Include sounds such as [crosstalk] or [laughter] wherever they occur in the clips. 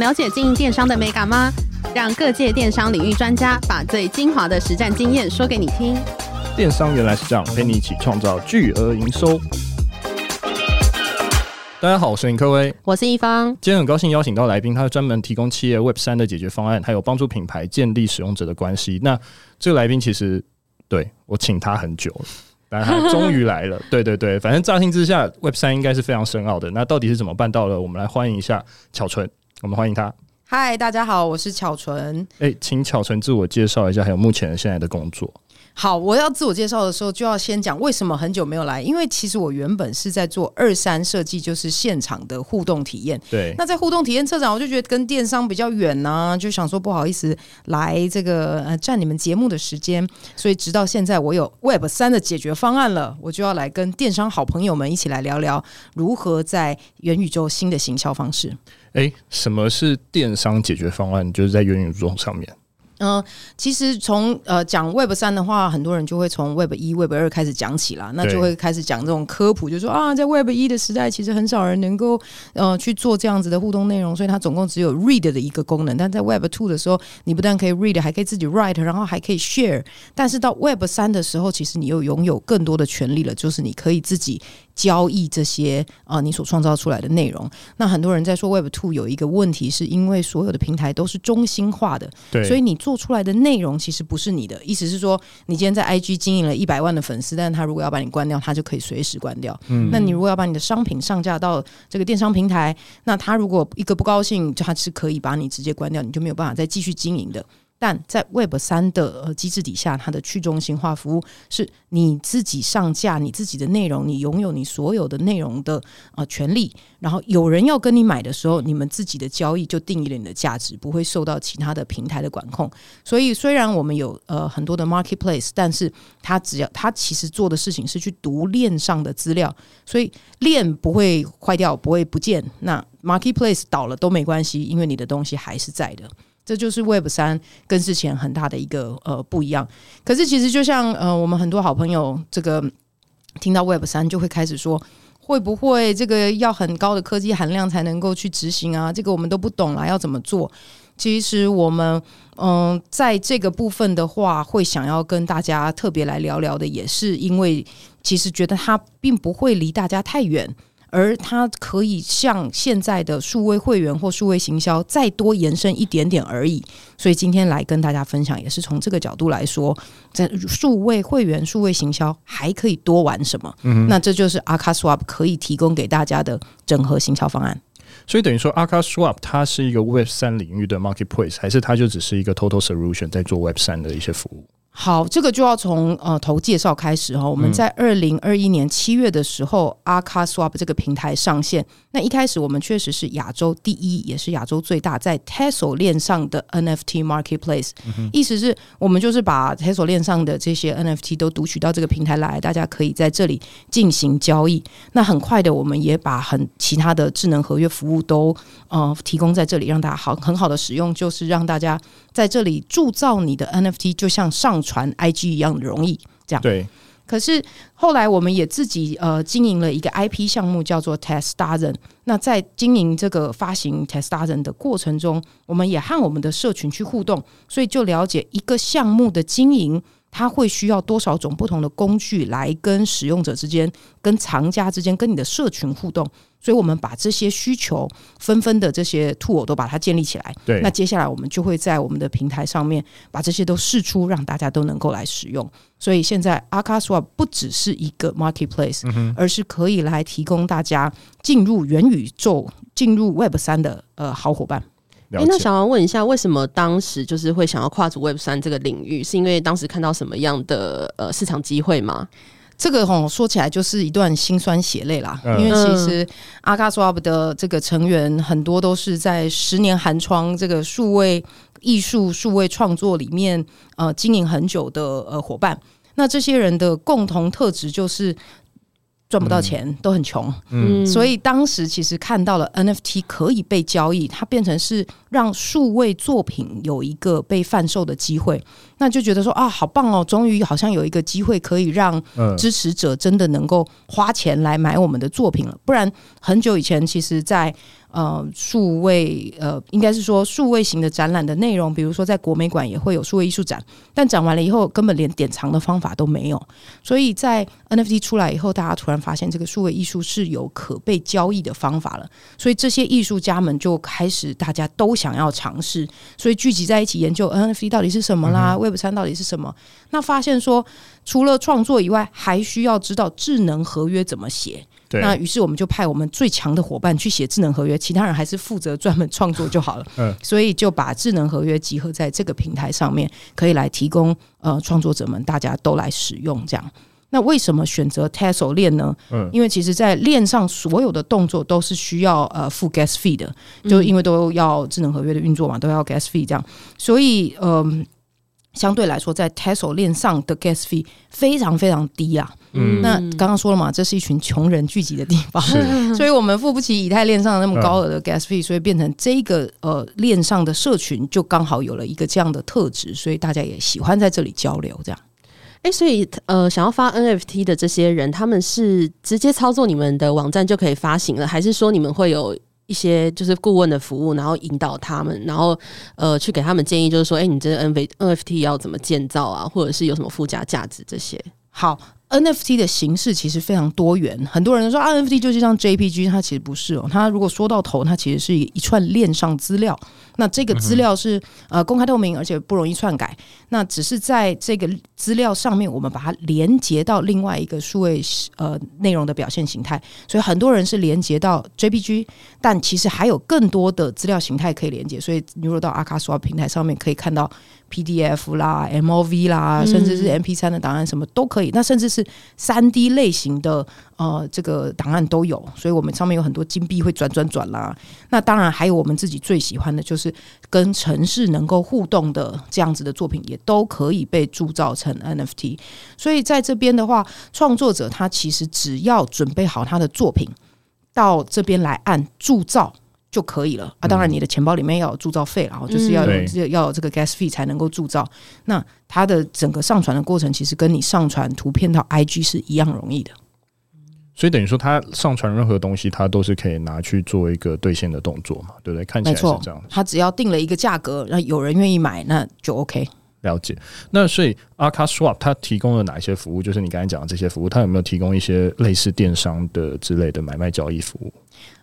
了解经营电商的美感吗？让各界电商领域专家把最精华的实战经验说给你听。电商原来是这样，陪你一起创造巨额营收。大家好，我是林科威，我是一方。今天很高兴邀请到来宾，他是专门提供企业 Web 三的解决方案，还有帮助品牌建立使用者的关系。那这个来宾其实对我请他很久了。但他终于来了，[laughs] 对对对，反正乍听之下，Web 三应该是非常深奥的。那到底是怎么办到的？我们来欢迎一下巧纯，我们欢迎他。嗨，大家好，我是巧纯。哎、欸，请巧纯自我介绍一下，还有目前现在的工作。好，我要自我介绍的时候，就要先讲为什么很久没有来。因为其实我原本是在做二三设计，就是现场的互动体验。对，那在互动体验策展，我就觉得跟电商比较远呢、啊，就想说不好意思来这个呃占你们节目的时间。所以直到现在，我有 Web 三的解决方案了，我就要来跟电商好朋友们一起来聊聊如何在元宇宙新的行销方式。哎、欸，什么是电商解决方案？就是在元宇宙上面。嗯、呃，其实从呃讲 Web 三的话，很多人就会从 Web 一、Web 二开始讲起啦，那就会开始讲这种科普，就是说啊，在 Web 一的时代，其实很少人能够呃去做这样子的互动内容，所以它总共只有 Read 的一个功能。但在 Web Two 的时候，你不但可以 Read，还可以自己 Write，然后还可以 Share。但是到 Web 三的时候，其实你又拥有更多的权利了，就是你可以自己。交易这些啊、呃，你所创造出来的内容。那很多人在说 Web Two 有一个问题，是因为所有的平台都是中心化的，对，所以你做出来的内容其实不是你的。意思是说，你今天在 IG 经营了一百万的粉丝，但是他如果要把你关掉，他就可以随时关掉。嗯，那你如果要把你的商品上架到这个电商平台，那他如果一个不高兴，他是可以把你直接关掉，你就没有办法再继续经营的。但在 Web 三的呃机制底下，它的去中心化服务是你自己上架你自己的内容，你拥有你所有的内容的呃权利。然后有人要跟你买的时候，你们自己的交易就定义了你的价值，不会受到其他的平台的管控。所以虽然我们有呃很多的 Marketplace，但是它只要它其实做的事情是去读链上的资料，所以链不会坏掉，不会不见。那 Marketplace 倒了都没关系，因为你的东西还是在的。这就是 Web 三跟之前很大的一个呃不一样。可是其实就像呃我们很多好朋友这个听到 Web 三就会开始说，会不会这个要很高的科技含量才能够去执行啊？这个我们都不懂啦，要怎么做？其实我们嗯、在这个部分的话，会想要跟大家特别来聊聊的，也是因为其实觉得它并不会离大家太远。而它可以像现在的数位会员或数位行销再多延伸一点点而已，所以今天来跟大家分享，也是从这个角度来说，在数位会员、数位行销还可以多玩什么？嗯，那这就是 AkaSwap 可以提供给大家的整合行销方案。所以等于说，AkaSwap 它是一个 Web 三领域的 Marketplace，还是它就只是一个 Total Solution 在做 Web 三的一些服务？好，这个就要从呃头介绍开始哈。我们在二零二一年七月的时候，嗯，AkaSwap 这个平台上线。那一开始我们确实是亚洲第一，也是亚洲最大在 Tezos 链上的 NFT Marketplace。嗯。意思是我们就是把 Tezos 链上的这些 NFT 都读取到这个平台来，大家可以在这里进行交易。那很快的，我们也把很其他的智能合约服务都呃提供在这里，让大家好很好的使用，就是让大家在这里铸造你的 NFT，就像上传 IG 一样的容易。这样对。可是后来我们也自己呃经营了一个 IP 项目，叫做 Tez Dozen。那在经营这个发行 Tez Dozen 的过程中，我们也和我们的社群去互动，所以就了解一个项目的经营。它会需要多少种不同的工具来跟使用者之间、跟藏家之间、跟你的社群互动？所以我们把这些需求纷纷的这些 tool 都把它建立起来。对，那接下来我们就会在我们的平台上面把这些都试出，让大家都能够来使用。所以现在 AkaSwap 不只是一个 marketplace，嗯，而是可以来提供大家进入元宇宙、进入 Web 三的呃好伙伴。哎、欸，那想要问一下，为什么当时就是会想要跨足 Web 三这个领域？是因为当时看到什么样的呃市场机会吗？这个吼说起来就是一段辛酸血泪啦，嗯、因为其实阿卡 swap 的这个成员很多都是在十年寒窗这个数位艺术、数位创作里面呃经营很久的呃伙伴。那这些人的共同特质就是。赚不到钱，都很穷，嗯，所以当时其实看到了 NFT 可以被交易，它变成是让数位作品有一个被贩售的机会，那就觉得说啊，好棒哦，终于好像有一个机会可以让支持者真的能够花钱来买我们的作品了，不然很久以前，其实，在呃数位呃，应该是说数位型的展览的内容，比如说在国美馆也会有数位艺术展，但展完了以后根本连典藏的方法都没有，所以在 NFT 出来以后，大家突然发现这个数位艺术是有可被交易的方法了，所以这些艺术家们就开始大家都想要尝试，所以聚集在一起研究 NFT 到底是什么啦，嗯、Web 三到底是什么，那发现说除了创作以外，还需要知道智能合约怎么写。对那于是我们就派我们最强的伙伴去写智能合约，其他人还是负责专门创作就好了。嗯，所以就把智能合约集合在这个平台上面，可以来提供呃创作者们大家都来使用。这样，那为什么选择 Tesla 链呢？嗯，因为其实在链上所有的动作都是需要呃付 gas fee 的，就因为都要智能合约的运作嘛，都要 gas fee 这样，所以嗯。呃相对来说，在 Tesla 链上的 gas fee 非常非常低啊。嗯，那刚刚说了嘛，这是一群穷人聚集的地方，[laughs] 所以我们付不起以太链上的那么高额的 gas fee，所以变成这个呃链上的社群就刚好有了一个这样的特质，所以大家也喜欢在这里交流。这样，哎、欸，所以呃，想要发 NFT 的这些人，他们是直接操作你们的网站就可以发行了，还是说你们会有？一些就是顾问的服务，然后引导他们，然后呃去给他们建议，就是说，哎、你这个 NFT 要怎么建造啊，或者是有什么附加价值这些？好。NFT 的形式其实非常多元，很多人说 NFT 就是像 JPG，它其实不是哦。它如果说到头，它其实是一串链上资料。那这个资料是呃公开透明，而且不容易篡改。那只是在这个资料上面，我们把它连接到另外一个数位呃内容的表现形态。所以很多人是连接到 JPG，但其实还有更多的资料形态可以连接。所以你如果到 akaSwap 平台上面可以看到。PDF 啦、MOV 啦，甚至是 MP 三的档案，什么都可以。那甚至是三 D 类型的呃，这个档案都有。所以我们上面有很多金币会转转转啦。那当然还有我们自己最喜欢的就是跟城市能够互动的这样子的作品，也都可以被铸造成 NFT。所以在这边的话，创作者他其实只要准备好他的作品，到这边来按铸造。就可以了啊！当然，你的钱包里面要有铸造费，然后就是要有要有这个 gas fee 才能够铸造。那它的整个上传的过程，其实跟你上传图片到 IG 是一样容易的。所以等于说，他上传任何东西，他都是可以拿去做一个兑现的动作嘛？对不对？看起来是这样。他只要定了一个价格，那有人愿意买，那就 OK。了解。那所以 akaSwap 它提供了哪一些服务？就是你刚才讲的这些服务，它有没有提供一些类似电商的之类的买卖交易服务？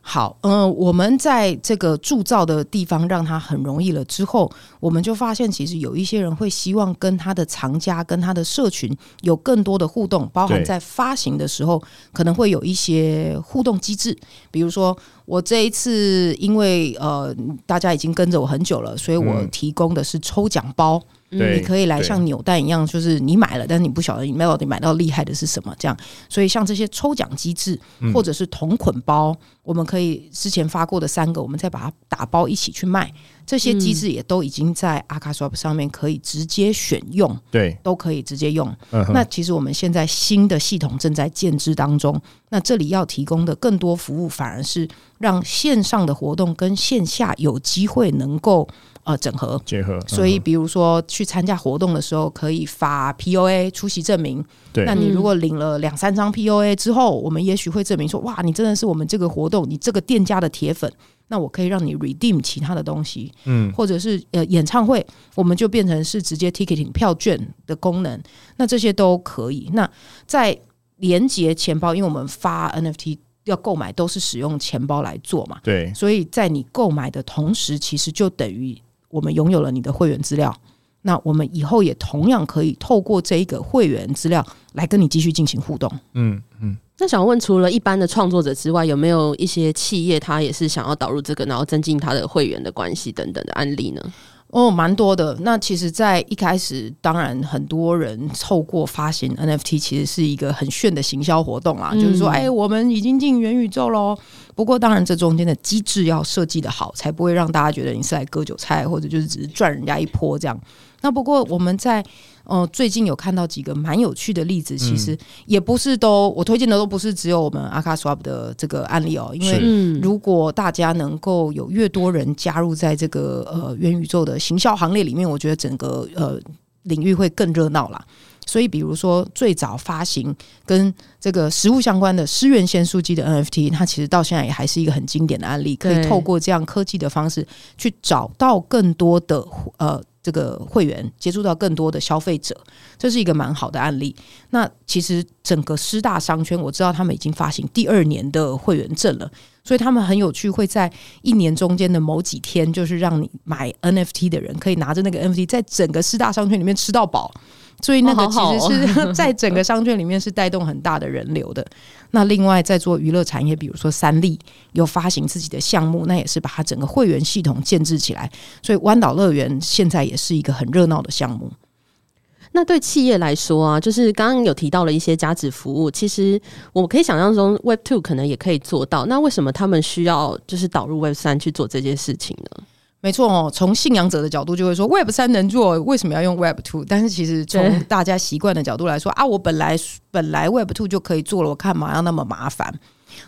好，嗯、呃，我们在这个铸造的地方让它很容易了之后，我们就发现其实有一些人会希望跟他的藏家、跟他的社群有更多的互动，包含在发行的时候可能会有一些互动机制。比如说，我这一次因为呃大家已经跟着我很久了，所以我提供的是抽奖包。你可以来像扭蛋一样，就是你买了，但是你不晓得你 Melody 买到厉害的是什么，这样。所以像这些抽奖机制，或者是同捆包，我们可以之前发过的三个，我们再把它打包一起去卖。这些机制也都已经在 akaSwap 上面可以直接选用，对，都可以直接用。那其实我们现在新的系统正在建制当中，那这里要提供的更多服务，反而是让线上的活动跟线下有机会能够。呃，整合结合，所以比如说去参加活动的时候，可以发 POA 出席证明。对，那你如果领了两三张 POA 之后，我们也许会证明说，哇，你真的是我们这个活动，你这个店家的铁粉。那我可以让你 redeem 其他的东西，嗯，或者是呃演唱会，我们就变成是直接 ticketing 票券的功能。那这些都可以。那在连接钱包，因为我们发 NFT 要购买都是使用钱包来做嘛，对，所以在你购买的同时，其实就等于。我们拥有了你的会员资料，那我们以后也同样可以透过这一个会员资料来跟你继续进行互动。嗯嗯。那想问，除了一般的创作者之外，有没有一些企业他也是想要导入这个，然后增进他的会员的关系等等的案例呢？哦，蛮多的。那其实，在一开始，当然很多人透过发行 NFT，其实是一个很炫的行销活动啊，嗯、就是说，哎，我们已经进元宇宙喽。不过，当然这中间的机制要设计的好，才不会让大家觉得你是来割韭菜，或者就是只是赚人家一波这样。那不过我们在呃最近有看到几个蛮有趣的例子，其实也不是都我推荐的都不是只有我们阿卡 swap 的这个案例哦，因为如果大家能够有越多人加入在这个呃元宇宙的行销行列里面，我觉得整个呃领域会更热闹啦。所以，比如说最早发行跟这个食物相关的诗源咸酥鸡的 NFT，它其实到现在也还是一个很经典的案例，可以透过这样科技的方式去找到更多的呃。这个会员接触到更多的消费者，这是一个蛮好的案例。那其实整个师大商圈，我知道他们已经发行第二年的会员证了，所以他们很有趣，会在一年中间的某几天，就是让你买 NFT 的人可以拿着那个 NFT，在整个四大商圈里面吃到饱。所以那个其实是 [laughs] 在整个商圈里面是带动很大的人流的。那另外在做娱乐产业，比如说三立有发行自己的项目，那也是把它整个会员系统建制起来。所以湾岛乐园现在也是一个很热闹的项目。那对企业来说啊，就是刚刚有提到了一些加值服务，其实我可以想象中 Web Two 可能也可以做到。那为什么他们需要就是导入 Web 三去做这件事情呢？没错哦，从信仰者的角度就会说 Web 三能做，为什么要用 Web Two？但是其实从大家习惯的角度来说啊，我本来本来 Web Two 就可以做了，我干嘛要那么麻烦？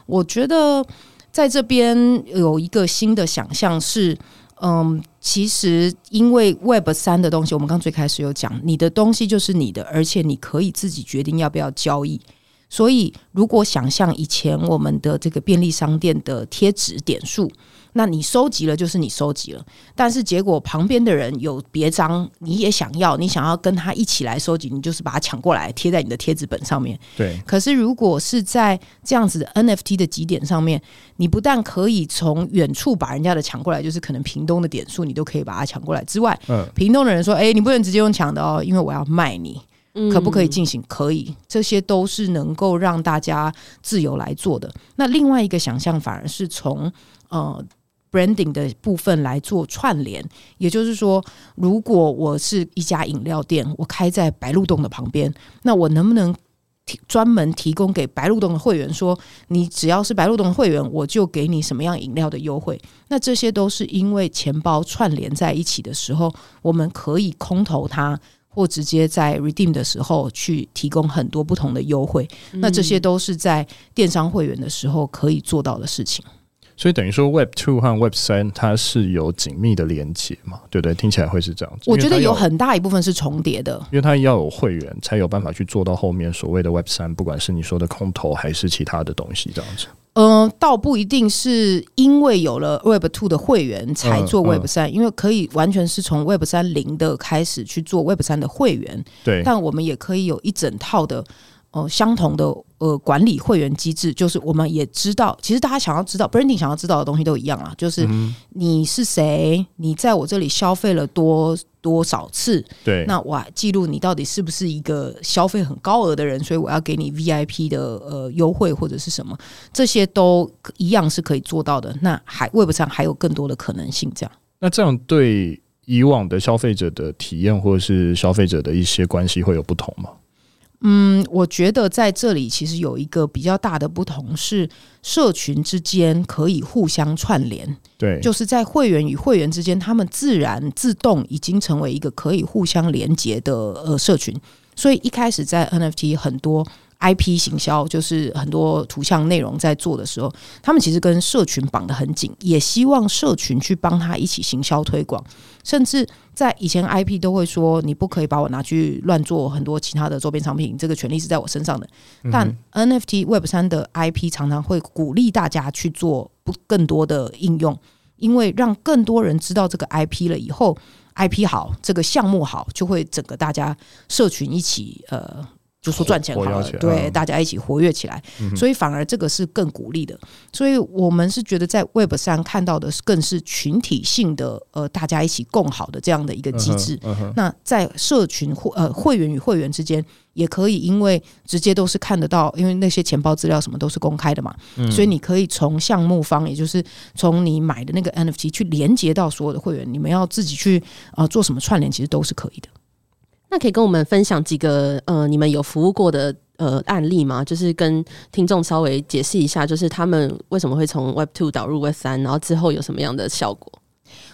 我觉得在这边有一个新的想象是，嗯，其实因为 Web 三的东西，我们刚最开始有讲，你的东西就是你的，而且你可以自己决定要不要交易。所以，如果想象以前我们的这个便利商店的贴纸点数。那你收集了就是你收集了，但是结果旁边的人有别张，你也想要，你想要跟他一起来收集，你就是把它抢过来贴在你的贴纸本上面。对。可是如果是在这样子的 NFT 的集点上面，你不但可以从远处把人家的抢过来，就是可能屏东的点数，你都可以把它抢过来之外，嗯，屏东的人说，哎，你不能直接用抢的哦，因为我要卖你，可不可以进行？可以，这些都是能够让大家自由来做的。那另外一个想象反而是从呃。branding 的部分来做串联，也就是说，如果我是一家饮料店，我开在白鹿洞的旁边，那我能不能提专门提供给白鹿洞的会员，说你只要是白鹿洞的会员，我就给你什么样饮料的优惠？那这些都是因为钱包串联在一起的时候，我们可以空投它，或直接在 redeem 的时候去提供很多不同的优惠。那这些都是在电商会员的时候可以做到的事情。所以等于说，Web Two 和 Web 三它是有紧密的连接嘛？对不对？听起来会是这样子。我觉得有很大一部分是重叠的，因为它要有会员才有办法去做到后面所谓的 Web 三，不管是你说的空投还是其他的东西，这样子。嗯、呃，倒不一定是因为有了 Web Two 的会员才做 Web 三、嗯，嗯，因为可以完全是从 Web 三零的开始去做 Web 三的会员。对，但我们也可以有一整套的。呃，相同的呃管理会员机制，就是我们也知道，其实大家想要知道，branding 想要知道的东西都一样啊，就是你是谁，你在我这里消费了多多少次，对，那我记录你到底是不是一个消费很高额的人，所以我要给你 VIP 的呃优惠或者是什么，这些都一样是可以做到的。那还 Web 上还有更多的可能性，这样。那这样对以往的消费者的体验或者是消费者的一些关系会有不同吗？嗯，我觉得在这里其实有一个比较大的不同是，社群之间可以互相串联，对，就是在会员与会员之间，他们自然自动已经成为一个可以互相连接的呃社群，所以一开始在 NFT 很多。IP 行销就是很多图像内容在做的时候，他们其实跟社群绑得很紧，也希望社群去帮他一起行销推广。甚至在以前，IP 都会说你不可以把我拿去乱做很多其他的周边商品，这个权利是在我身上的。但 NFT Web 三的 IP 常常会鼓励大家去做不更多的应用，因为让更多人知道这个 IP 了以后，IP 好，这个项目好，就会整个大家社群一起呃。就说赚钱好了，对、嗯，大家一起活跃起来，所以反而这个是更鼓励的。所以我们是觉得在 Web 上看到的更是群体性的，呃，大家一起共好的这样的一个机制。那在社群会呃会员与会员之间，也可以因为直接都是看得到，因为那些钱包资料什么都是公开的嘛，嗯、所以你可以从项目方，也就是从你买的那个 NFT 去连接到所有的会员，你们要自己去呃做什么串联，其实都是可以的。那可以跟我们分享几个呃，你们有服务过的呃案例吗？就是跟听众稍微解释一下，就是他们为什么会从 Web Two 导入 Web 三，然后之后有什么样的效果？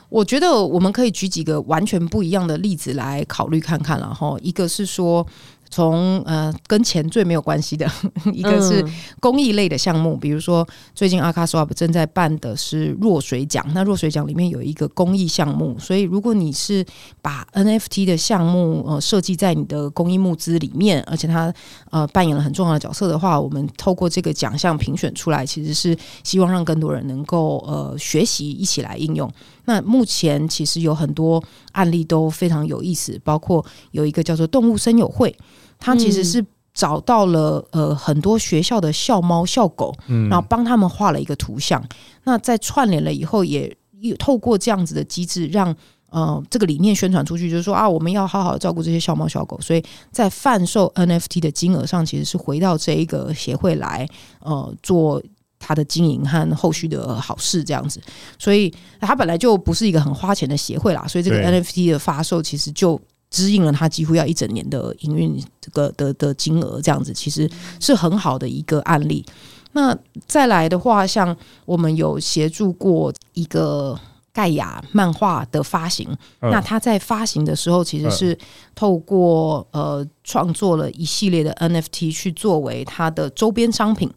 我觉得我们可以举几个完全不一样的例子来考虑看看然后。一个是说，从呃跟钱最没有关系的 [laughs] 一个是公益类的项目，比如说最近阿卡 swap 正在办的是弱水奖，那弱水奖里面有一个公益项目，所以如果你是把 NFT 的项目呃设计在你的公益募资里面，而且它呃扮演了很重要的角色的话，我们透过这个奖项评选出来，其实是希望让更多人能够呃学习一起来应用。那目前其实有很多案例都非常有意思，包括有一个叫做动物森友会。他其实是找到了呃很多学校的校猫校狗，然后帮他们画了一个图像。那在串联了以后，也透过这样子的机制，让呃这个理念宣传出去，就是说啊，我们要好好照顾这些校猫校狗。所以在贩售 NFT 的金额上，其实是回到这一个协会来呃做它的经营和后续的好事这样子。所以它本来就不是一个很花钱的协会啦，所以这个 NFT 的发售其实就。支应了他几乎要一整年的营运这个的的金额，这样子其实是很好的一个案例。那再来的话，像我们有协助过一个盖亚漫画的发行，那他在发行的时候，其实是透过呃创作了一系列的 NFT 去作为他的周边商品，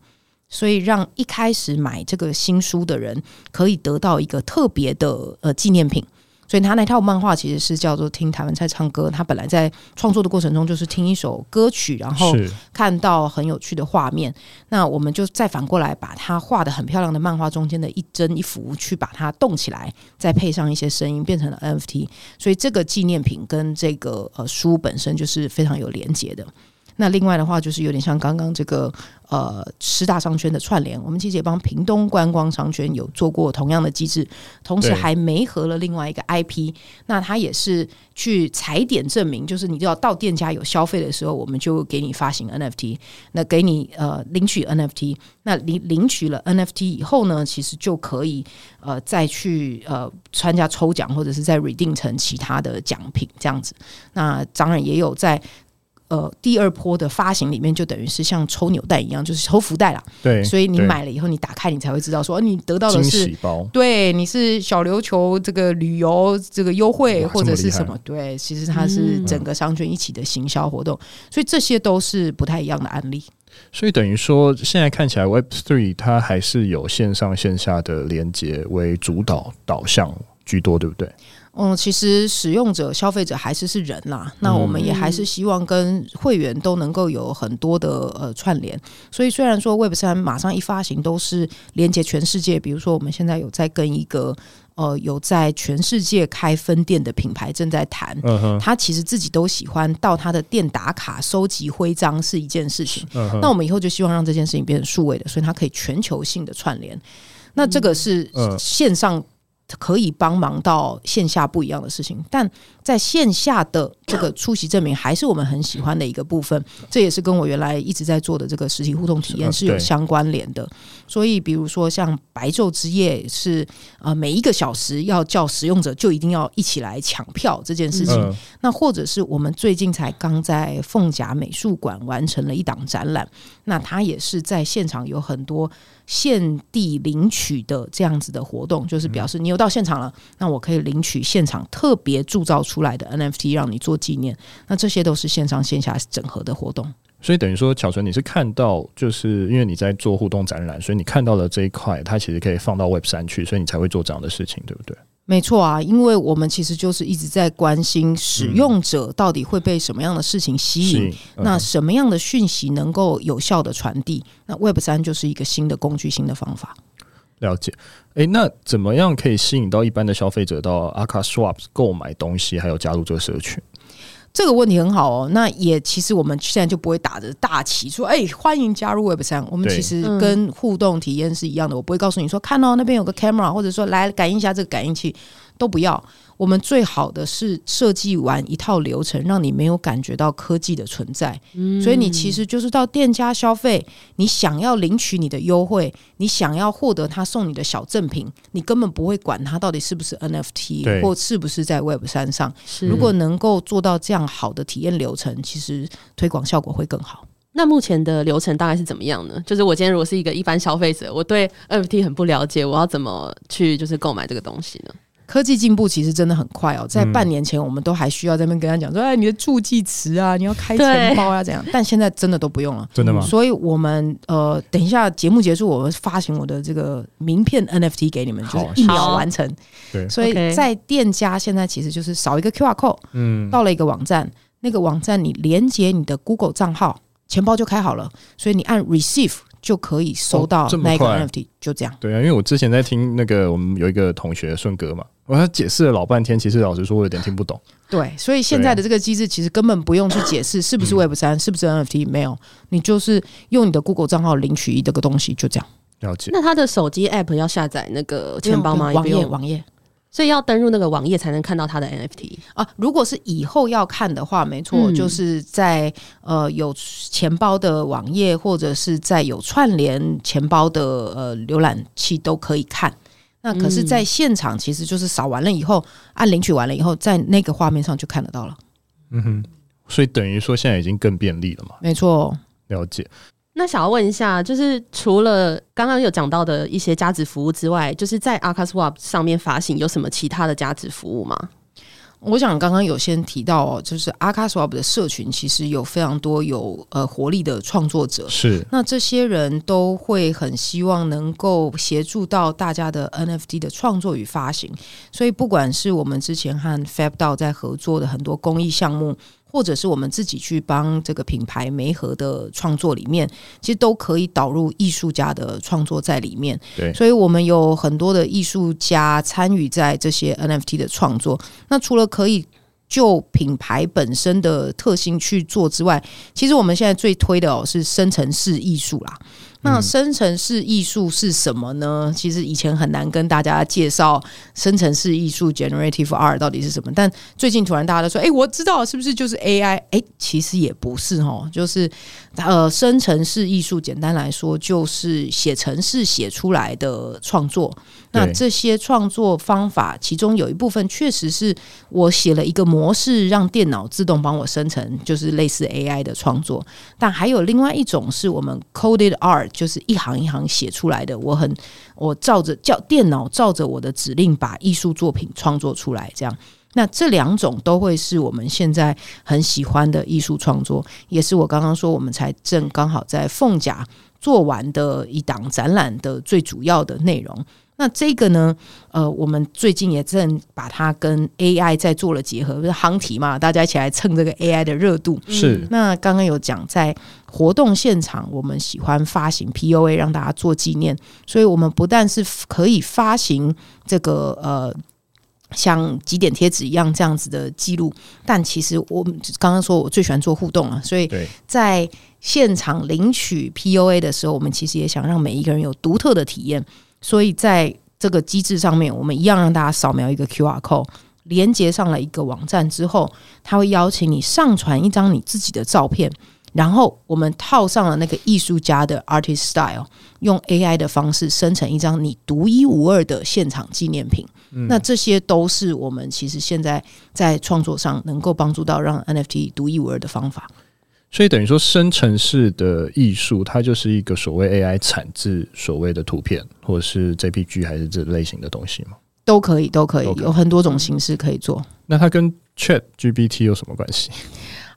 所以让一开始买这个新书的人可以得到一个特别的呃纪念品。所以他那套漫画其实是叫做听台湾菜唱歌。他本来在创作的过程中就是听一首歌曲，然后看到很有趣的画面。那我们就再反过来把他画的很漂亮的漫画中间的一帧一幅去把它动起来，再配上一些声音，变成了 NFT。所以这个纪念品跟这个呃书本身就是非常有连结的。那另外的话，就是有点像刚刚这个呃十大商圈的串联，我们其实也帮屏东观光商圈有做过同样的机制，同时还媒合了另外一个 IP，那他也是去踩点证明，就是你就要到店家有消费的时候，我们就给你发行 NFT，那给你呃领取 NFT，那领领取了 NFT 以后呢，其实就可以呃再去呃参加抽奖，或者是再 redeem 成其他的奖品这样子。那当然也有在。呃，第二波的发行里面就等于是像抽扭蛋一样，就是抽福袋啦。对，所以你买了以后，你打开你才会知道说，你得到的是。对，你是小琉球这个旅游这个优惠或者是什么？对，其实它是整个商圈一起的行销活动，嗯，所以这些都是不太一样的案例。所以等于说，现在看起来 Web Three 它还是有线上线下的连接为主导导向居多，对不对？嗯，其实使用者、消费者还是是人啦。那我们也还是希望跟会员都能够有很多的呃串联。所以虽然说 Web 三马上一发行都是连接全世界，比如说我们现在有在跟一个呃有在全世界开分店的品牌正在谈，他其实自己都喜欢到他的店打卡、收集徽章是一件事情。那我们以后就希望让这件事情变成数位的，所以它可以全球性的串联。那这个是线上。可以帮忙到线下不一样的事情，但在线下的这个出席证明还是我们很喜欢的一个部分。这也是跟我原来一直在做的这个实体互动体验是有相关联的。所以，比如说像白昼之夜是呃每一个小时要叫使用者就一定要一起来抢票这件事情。那或者是我们最近才刚在凤甲美术馆完成了一档展览，那它也是在现场有很多。现地领取的这样子的活动，就是表示你有到现场了，那我可以领取现场特别铸造出来的 NFT，让你做纪念。那这些都是线上线下整合的活动。所以等于说，巧纯，你是看到，就是因为你在做互动展览，所以你看到了这一块，它其实可以放到 Web 三去，所以你才会做这样的事情，对不对？没错啊，因为我们其实就是一直在关心使用者到底会被什么样的事情吸引，嗯、那什么样的讯息能够有效的传递？那 Web 三就是一个新的工具、新的方法。了解，诶，那怎么样可以吸引到一般的消费者到 Akaswap 购买东西，还有加入这个社群？这个问题很好哦，那也其实我们现在就不会打着大旗说，哎，欢迎加入 Web 三。我们其实跟互动体验是一样的，我不会告诉你说，看到那边有个 camera，或者说来感应一下这个感应器，都不要。我们最好的是设计完一套流程，让你没有感觉到科技的存在。嗯，所以你其实就是到店家消费，你想要领取你的优惠，你想要获得他送你的小赠品，你根本不会管他到底是不是 NFT 或是不是在 Web 三上。如果能够做到这样好的体验流程，其实推广效果会更好。那目前的流程大概是怎么样呢？就是我今天如果是一个一般消费者，我对 NFT 很不了解，我要怎么去就是购买这个东西呢？科技进步其实真的很快哦，在半年前我们都还需要在那边跟他讲说，哎，你的助记词啊，你要开钱包啊，怎样？但现在真的都不用了，真的吗？所以我们呃，等一下节目结束，我们发行我的这个名片 NFT 给你们，就是一秒完成。对，所以在店家现在其实就是少一个 QR code，嗯，到了一个网站，那个网站你连接你的 Google 账号，钱包就开好了，所以你按 Receive。就可以收到那个 NFT，就这样。对啊，因为我之前在听那个我们有一个同学顺哥嘛，我他解释了老半天，其实老实说我有点听不懂。对，所以现在的这个机制其实根本不用去解释是不是 Web 三、嗯，是不是 NFT，没有，你就是用你的 Google 账号领取一这个东西，就这样。了解。那他的手机 App 要下载那个钱包吗？网页，网页。所以要登入那个网页才能看到它的 NFT 啊！如果是以后要看的话，没错，嗯、就是在呃有钱包的网页，或者是在有串联钱包的呃浏览器都可以看。那可是，在现场其实就是扫完了以后，按领取完了以后，在那个画面上就看得到了。嗯哼，所以等于说现在已经更便利了嘛？没错，了解。那想要问一下，就是除了刚刚有讲到的一些价值服务之外，就是在 AkaSwap 上面发行有什么其他的价值服务吗？我想刚刚有先提到哦，就是 AkaSwap 的社群其实有非常多有呃活力的创作者，是那这些人都会很希望能够协助到大家的 NFT 的创作与发行，所以不管是我们之前和 FabDao 在合作的很多公益项目。或者是我们自己去帮这个品牌媒合的创作里面，其实都可以导入艺术家的创作在里面。对，所以我们有很多的艺术家参与在这些 NFT 的创作。那除了可以就品牌本身的特性去做之外，其实我们现在最推的哦是生成式艺术啦。那生成式艺术是什么呢？其实以前很难跟大家介绍生成式艺术 （Generative Art） 到底是什么。但最近突然大家都说：“哎，我知道是不是就是 AI？” 哎，其实也不是哦，就是呃，生成式艺术简单来说就是写程式写出来的创作。那这些创作方法，其中有一部分确实是我写了一个模式，让电脑自动帮我生成，就是类似 AI 的创作。但还有另外一种是我们 Coded Art，就是一行一行写出来的。我很我照着叫电脑照着我的指令把艺术作品创作出来，这样。那这两种都会是我们现在很喜欢的艺术创作，也是我刚刚说我们才正刚好在凤甲做完的一档展览的最主要的内容。那这个呢，呃，我们最近也正把它跟 AI 在做了结合，不是航体嘛？大家一起来蹭这个 AI 的热度。是。那刚刚有讲在活动现场，我们喜欢发行 POA 让大家做纪念，所以我们不但是可以发行这个呃像几点贴纸一样这样子的记录，但其实我们刚刚说我最喜欢做互动了，所以在现场领取 POA 的时候，我们其实也想让每一个人有独特的体验。所以在这个机制上面，我们一样让大家扫描一个 QR code，连接上了一个网站之后，他会邀请你上传一张你自己的照片，然后我们套上了那个艺术家的 artist style，用 AI 的方式生成一张你独一无二的现场纪念品。嗯。那这些都是我们其实现在在创作上能够帮助到让 NFT 独一无二的方法。所以等于说，生成式的艺术，它就是一个所谓 AI 产自所谓的图片，或者是 JPG 还是这类型的东西吗？都可以，都可以.有很多种形式可以做。那它跟 ChatGPT 有什么关系？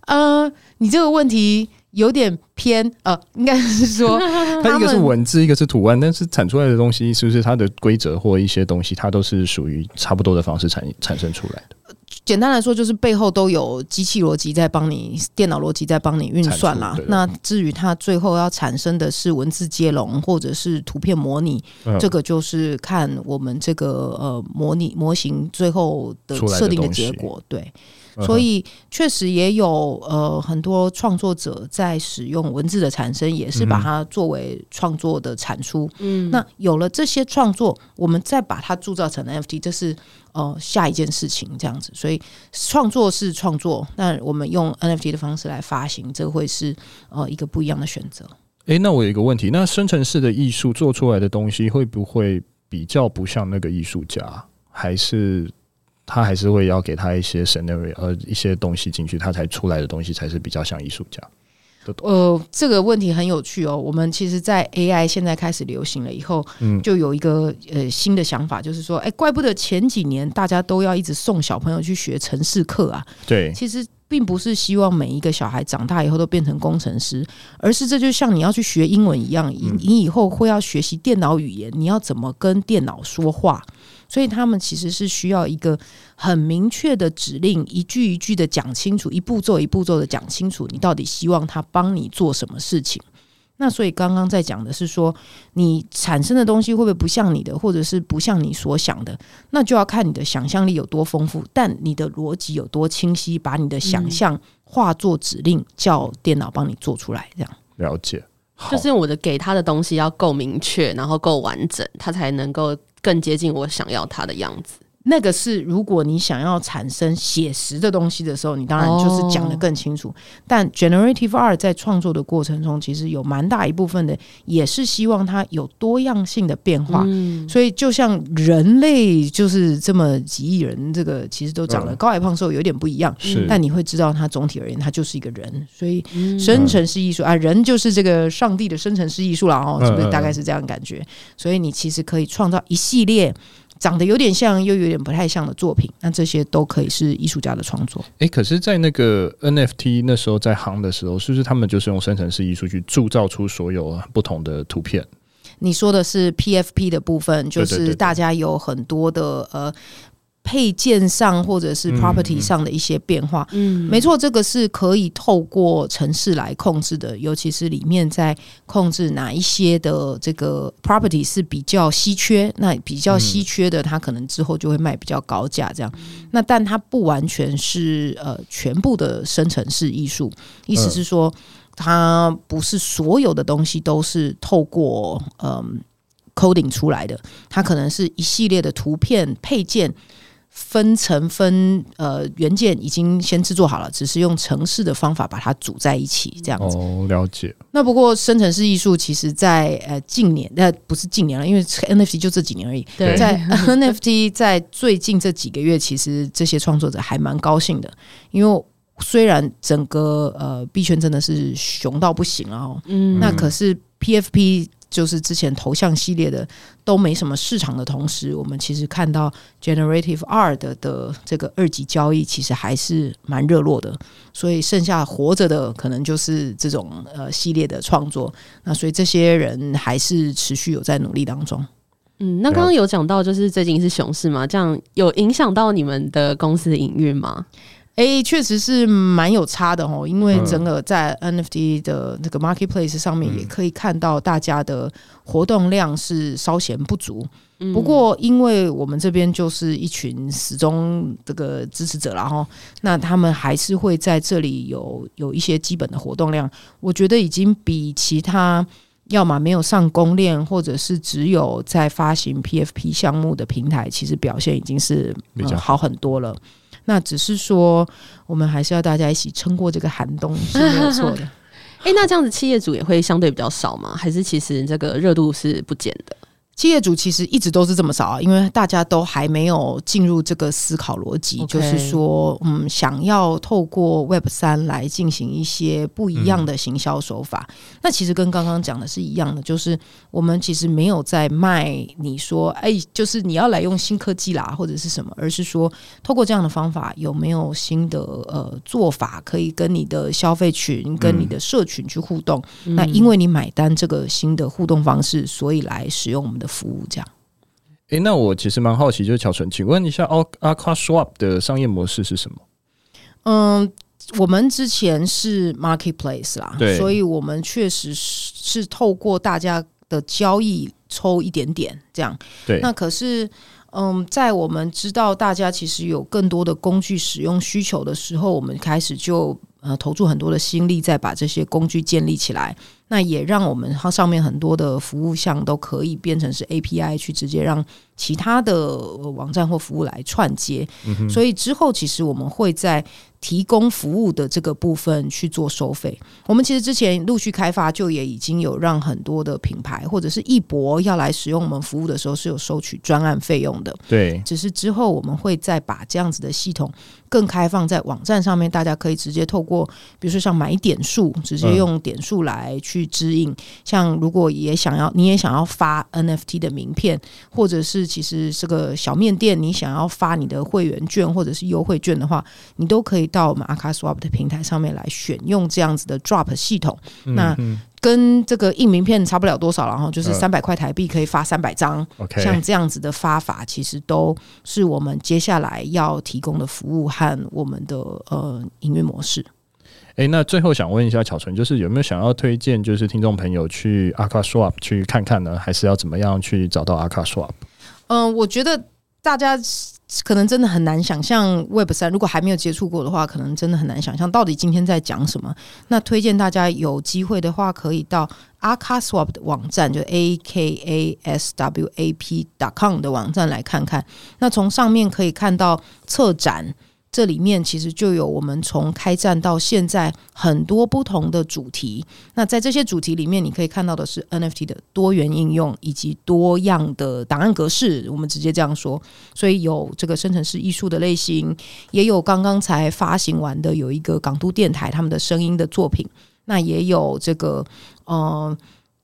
呃，你这个问题有点偏，呃，应该是说，[laughs] 它一个是文字，一个是图案，但是产出来的东西是不是它的规则或一些东西，它都是属于差不多的方式产产生出来的？简单来说，就是背后都有机器逻辑在帮你，电脑逻辑在帮你运算啦。那至于它最后要产生的是文字接龙，或者是图片模拟，嗯，这个就是看我们这个呃模拟模型最后的设定的结果。对。所以确实也有呃很多创作者在使用文字的产生，也是把它作为创作的产出。嗯，那有了这些创作，我们再把它铸造成 NFT，这是呃下一件事情这样子。所以创作是创作，那我们用 NFT 的方式来发行，这会是呃一个不一样的选择。诶，那我有一个问题，那生成式的艺术做出来的东西会不会比较不像那个艺术家，还是？他还是会要给他一些 scenario，呃，一些东西进去，他才出来的东西才是比较像艺术家。呃，这个问题很有趣哦。我们其实，在 AI 现在开始流行了以后，嗯，就有一个呃新的想法，就是说，哎，怪不得前几年大家都要一直送小朋友去学城市课啊。对，其实并不是希望每一个小孩长大以后都变成工程师，而是这就像你要去学英文一样，你你以后会要学习电脑语言，你要怎么跟电脑说话。所以他们其实是需要一个很明确的指令，一句一句的讲清楚，一步骤一步骤的讲清楚，你到底希望他帮你做什么事情。那所以刚刚在讲的是说，你产生的东西会不会不像你的，或者是不像你所想的，那就要看你的想象力有多丰富，但你的逻辑有多清晰，把你的想象化作指令，叫电脑帮你做出来。这样了解，就是我的给他的东西要够明确，然后够完整，他才能够。更接近我想要他的样子。那个是如果你想要产生写实的东西的时候，你当然就是讲的更清楚。Oh. 但 Generative Art 在创作的过程中，其实有蛮大一部分的也是希望它有多样性的变化。嗯、所以就像人类就是这么几亿人，这个其实都长得高矮胖瘦有点不一样。是，但你会知道它总体而言，它就是一个人。所以生成式艺术啊，人就是这个上帝的生成式艺术了哦，是不是大概是这样的感觉？所以你其实可以创造一系列。长得有点像又有点不太像的作品，那这些都可以是艺术家的创作。诶、欸，可是，在那个 NFT 那时候在行的时候，是不是他们就是用生成式艺术去铸造出所有不同的图片？你说的是 PFP 的部分，就是大家有很多的呃。配件上或者是 property 上的一些变化，嗯，没错，这个是可以透过城市来控制的，尤其是里面在控制哪一些的这个 property 是比较稀缺，那比较稀缺的，它可能之后就会卖比较高价，这样。那但它不完全是呃全部的生成式艺术，意思是说，它不是所有的东西都是透过嗯 coding 出来的，它可能是一系列的图片配件。分成分呃元件已经先制作好了，只是用程式的方法把它组在一起这样子。哦，了解。那不过生成式艺术其实在呃近年，那不是近年了，因为 NFT 就这几年而已。对，在 [laughs] NFT 在最近这几个月，其实这些创作者还蛮高兴的，因为虽然整个呃币圈真的是熊到不行了哦，嗯，那可是 PFP。就是之前头像系列的都没什么市场的同时，我们其实看到 Generative Art 的这个二级交易其实还是蛮热络的，所以剩下活着的可能就是这种呃系列的创作。那所以这些人还是持续有在努力当中。嗯，那刚刚有讲到就是最近是熊市嘛，这样有影响到你们的公司的营运吗？哎，确实是蛮有差的哦，因为整个在 NFT 的那个 marketplace 上面，也可以看到大家的活动量是稍显不足。不过，因为我们这边就是一群始终这个支持者，然后那他们还是会在这里有有一些基本的活动量。我觉得已经比其他要么没有上公链，或者是只有在发行 PFP 项目的平台，其实表现已经是好很多了。那只是说，我们还是要大家一起撑过这个寒冬 [laughs] 是没有错的。哎、欸，那这样子企业主也会相对比较少吗？还是其实这个热度是不减的？企业主其实一直都是这么少啊，因为大家都还没有进入这个思考逻辑.就是说，嗯，想要透过 Web 三来进行一些不一样的行销手法。嗯、那其实跟刚刚讲的是一样的，就是我们其实没有在卖你说，哎，就是你要来用新科技啦，或者是什么，而是说，透过这样的方法，有没有新的呃做法，可以跟你的消费群、跟你的社群去互动？嗯、那因为你买单这个新的互动方式，所以来使用我们的。服务这样，哎，那我其实蛮好奇，就是乔纯，请问一下，Aqua Swap 的商业模式是什么？嗯，我们之前是 Marketplace 啦，对，所以我们确实是是透过大家的交易抽一点点这样。对，那可是，嗯，在我们知道大家其实有更多的工具使用需求的时候，我们开始就呃投注很多的心力，在把这些工具建立起来。那也让我们它上面很多的服务项都可以变成是 API 去直接让其他的网站或服务来串接。嗯。所以之后其实我们会在提供服务的这个部分去做收费。我们其实之前陆续开发，就也已经有让很多的品牌或者是易博要来使用我们服务的时候是有收取专案费用的。对，只是之后我们会再把这样子的系统更开放在网站上面，大家可以直接透过过，比如说像买点数，直接用点数来去指引。嗯、像如果也想要，你也想要发 NFT 的名片，或者是其实这个小面店，你想要发你的会员券或者是优惠券的话，你都可以到我们 akaSwap 的平台上面来选用这样子的 Drop 系统。嗯、那跟这个印名片差不了多少，然后就是三百块台币可以发三百张，像这样子的发法，其实都是我们接下来要提供的服务和我们的呃营运模式。诶，那最后想问一下巧纯，就是有没有想要推荐，就是听众朋友去 akaSwap 去看看呢？还是要怎么样去找到 akaSwap？嗯、呃，我觉得大家。可能真的很难想象 Web 三，如果还没有接触过的话，可能真的很难想象到底今天在讲什么。那推荐大家有机会的话，可以到 akaSwap 的网站，就 a k a s w a p dot com 的网站来看看。那从上面可以看到策展。这里面其实就有我们从开战到现在很多不同的主题。那在这些主题里面，你可以看到的是 NFT 的多元应用以及多样的档案格式。我们直接这样说，所以有这个生成式艺术的类型，也有刚刚才发行完的有一个港都电台他们的声音的作品。那也有这个呃。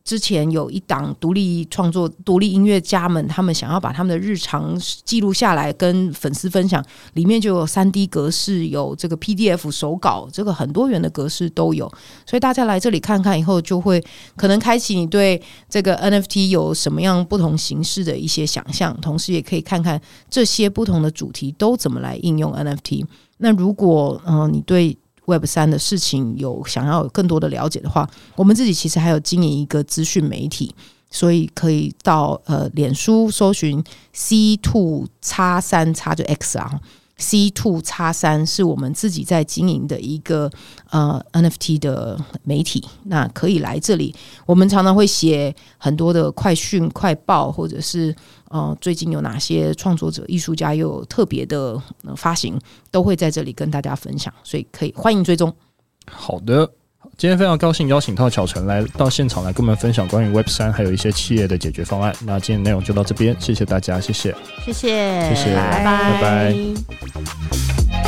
之前有一档独立创作、独立音乐家们，他们想要把他们的日常记录下来，跟粉丝分享。里面就有三 D 格式，有这个 PDF 手稿，这个很多元的格式都有。所以大家来这里看看以后，就会可能开启你对这个 NFT 有什么样不同形式的一些想象，同时也可以看看这些不同的主题都怎么来应用 NFT。那如果嗯、你对 Web 三的事情有想要有更多的了解的话，我们自己其实还有经营一个资讯媒体，所以可以到呃脸书搜寻 C two 叉三叉就 X 啊。C two 叉三是我们自己在经营的一个呃 NFT 的媒体，那可以来这里。我们常常会写很多的快讯、快报，或者是呃最近有哪些创作者、艺术家又有特别的发行，都会在这里跟大家分享，所以可以欢迎追踪。好的。今天非常高兴邀请到巧纯来到现场来跟我们分享关于 Web 三还有一些企业的解决方案。那今天内容就到这边，谢谢大家，谢谢，谢谢，谢谢，拜拜。拜拜。